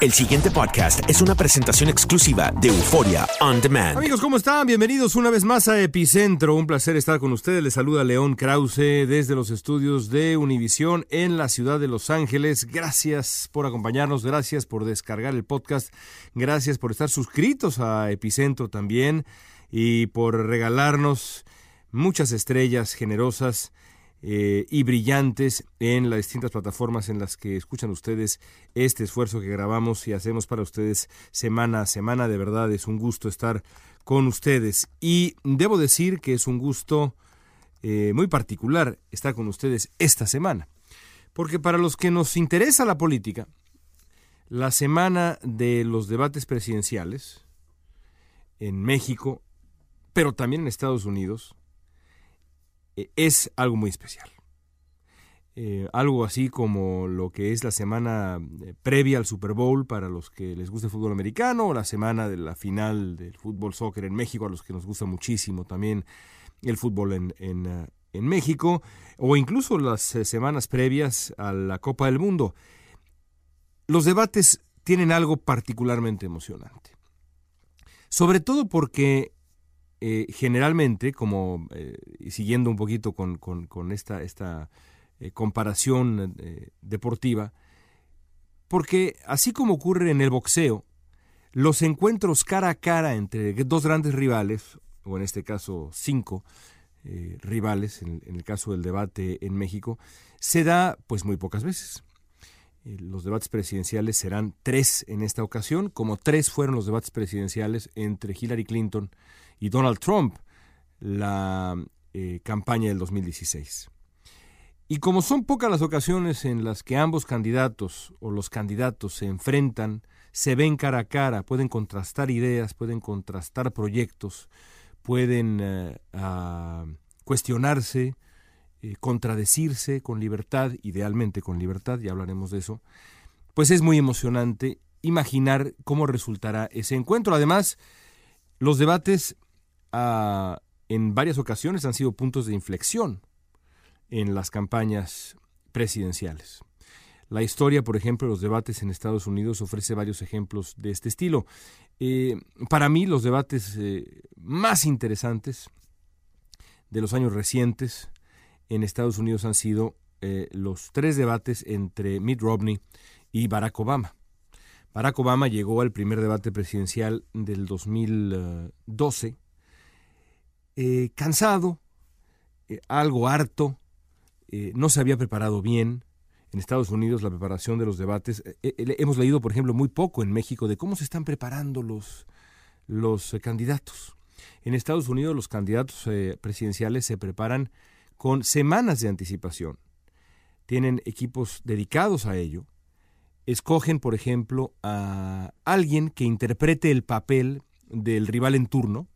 El siguiente podcast es una presentación exclusiva de Euforia On Demand. Amigos, ¿cómo están? Bienvenidos una vez más a Epicentro. Un placer estar con ustedes. Les saluda León Krause desde los estudios de Univisión en la ciudad de Los Ángeles. Gracias por acompañarnos, gracias por descargar el podcast, gracias por estar suscritos a Epicentro también y por regalarnos muchas estrellas generosas eh, y brillantes en las distintas plataformas en las que escuchan ustedes este esfuerzo que grabamos y hacemos para ustedes semana a semana. De verdad es un gusto estar con ustedes y debo decir que es un gusto eh, muy particular estar con ustedes esta semana. Porque para los que nos interesa la política, la semana de los debates presidenciales en México, pero también en Estados Unidos, eh, es algo muy especial. Eh, algo así como lo que es la semana eh, previa al Super Bowl para los que les gusta el fútbol americano, o la semana de la final del fútbol soccer en México, a los que nos gusta muchísimo también el fútbol en, en, en México, o incluso las semanas previas a la Copa del Mundo. Los debates tienen algo particularmente emocionante. Sobre todo porque eh, generalmente, como eh, siguiendo un poquito con, con, esta, esta eh, comparación deportiva, porque así como ocurre en el boxeo, los encuentros cara a cara entre dos grandes rivales, o en este caso cinco rivales, en, en el caso del debate en México, se da pues muy pocas veces. Los debates presidenciales serán tres en esta ocasión, como tres fueron los debates presidenciales entre Hillary Clinton y Donald Trump, la eh, campaña del 2016. Y como son pocas las ocasiones en las que ambos candidatos o los candidatos se enfrentan, se ven cara a cara, pueden contrastar ideas, pueden contrastar proyectos, pueden eh, cuestionarse, eh, contradecirse con libertad, idealmente con libertad, ya hablaremos de eso, pues es muy emocionante imaginar cómo resultará ese encuentro. Además, los debates uh, en varias ocasiones han sido puntos de inflexión en las campañas presidenciales. La historia, por ejemplo, de los debates en Estados Unidos ofrece varios ejemplos de este estilo. Eh, para mí, los debates eh, más interesantes de los años recientes en Estados Unidos han sido eh, los tres debates entre Mitt Romney y Barack Obama. Barack Obama llegó al primer debate presidencial del 2012 eh, cansado, eh, algo harto, eh, no se había preparado bien. En Estados Unidos la preparación de los debates, hemos leído por ejemplo muy poco en México de cómo se están preparando los, los candidatos. En Estados Unidos los candidatos presidenciales se preparan con semanas de anticipación. Tienen equipos dedicados a ello escogen, por ejemplo, a alguien que interprete el papel del rival en turno.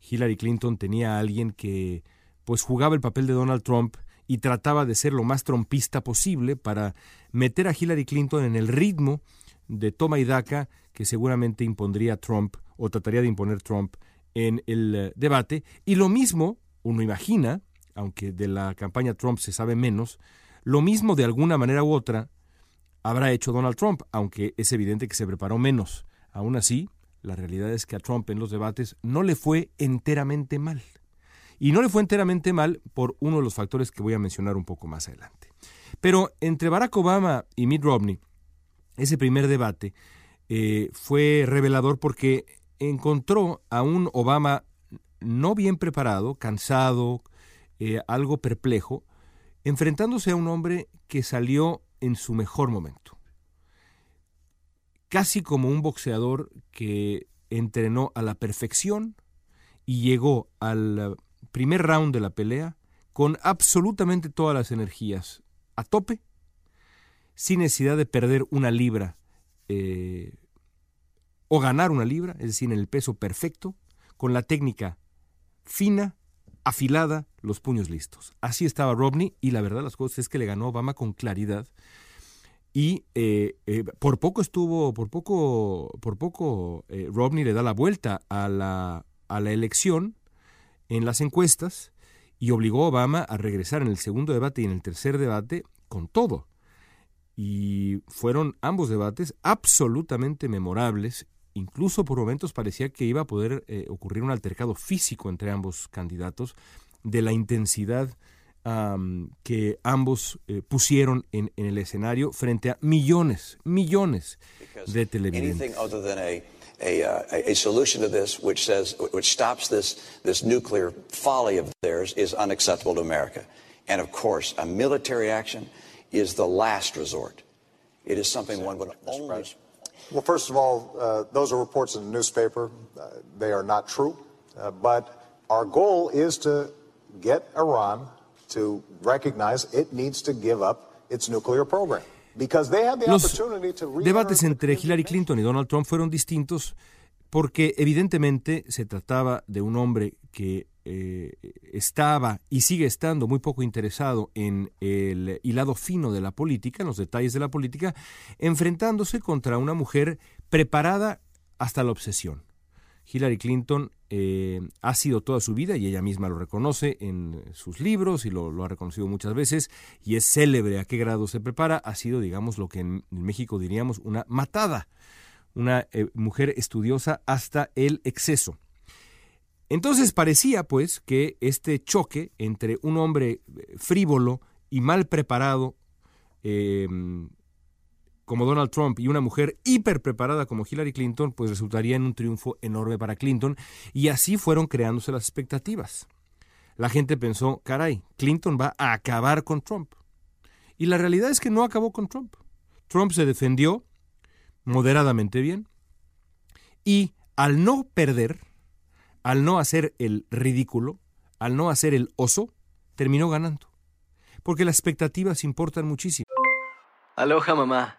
Hillary Clinton tenía a alguien que pues jugaba el papel de Donald Trump y trataba de ser lo más trompista posible para meter a Hillary Clinton en el ritmo de toma y daca que seguramente impondría Trump o trataría de imponer Trump en el eh, debate. Y lo mismo, uno imagina, aunque de la campaña Trump se sabe menos, lo mismo de alguna manera u otra habrá hecho Donald Trump, aunque es evidente que se preparó menos. Aún así, la realidad es que a Trump en los debates no le fue enteramente mal. Y no le fue enteramente mal por uno de los factores que voy a mencionar un poco más adelante. Pero entre Barack Obama y Mitt Romney, ese primer debate eh, fue revelador porque encontró a un Obama no bien preparado, cansado, eh, algo perplejo, enfrentándose a un hombre que salió en su mejor momento. Casi como un boxeador que entrenó a la perfección y llegó al primer round de la pelea con absolutamente todas las energías a tope, sin necesidad de perder una libra eh, o ganar una libra, es decir, en el peso perfecto, con la técnica fina, afilada, los puños listos. Así estaba Romney y la verdad las cosas es que le ganó Obama con claridad y eh, eh, por poco estuvo, por poco, por poco eh, Romney le da la vuelta a la, a la elección en las encuestas y obligó a Obama a regresar en el segundo debate y en el tercer debate con todo. Y fueron ambos debates absolutamente memorables incluso por momentos parecía que iba a poder eh, ocurrir un altercado físico entre ambos candidatos de la intensidad um, que ambos eh, pusieron en, en, el escenario frente a millones, millones de televidentes. A, uh, a, solution to this which says which stops this this nuclear folly of theirs is unacceptable to America. And of course, a military action is the last resort. It is something one would only Well, first of all, uh, those are reports in the newspaper. Uh, they are not true. Uh, but our goal is to get Iran to recognize it needs to give up its nuclear program. Because they have the Los opportunity to debates entre Hillary Clinton y Donald Trump fueron distintos porque evidentemente se trataba de un hombre que eh, estaba y sigue estando muy poco interesado en el hilado fino de la política, en los detalles de la política, enfrentándose contra una mujer preparada hasta la obsesión. Hillary Clinton eh, ha sido toda su vida, y ella misma lo reconoce en sus libros y lo, ha reconocido muchas veces, y es célebre a qué grado se prepara, ha sido, digamos, lo que en, México diríamos una matada, una eh, mujer estudiosa hasta el exceso. Entonces parecía, pues, que este choque entre un hombre eh, frívolo y mal preparado em, como Donald Trump y una mujer hiper preparada como Hillary Clinton, pues resultaría en un triunfo enorme para Clinton y así fueron creándose las expectativas. La gente pensó, caray, Clinton va a acabar con Trump. Y la realidad es que no acabó con Trump. Trump se defendió moderadamente bien y al no perder, al no hacer el ridículo, al no hacer el oso, terminó ganando. Porque las expectativas importan muchísimo. Aloha mamá,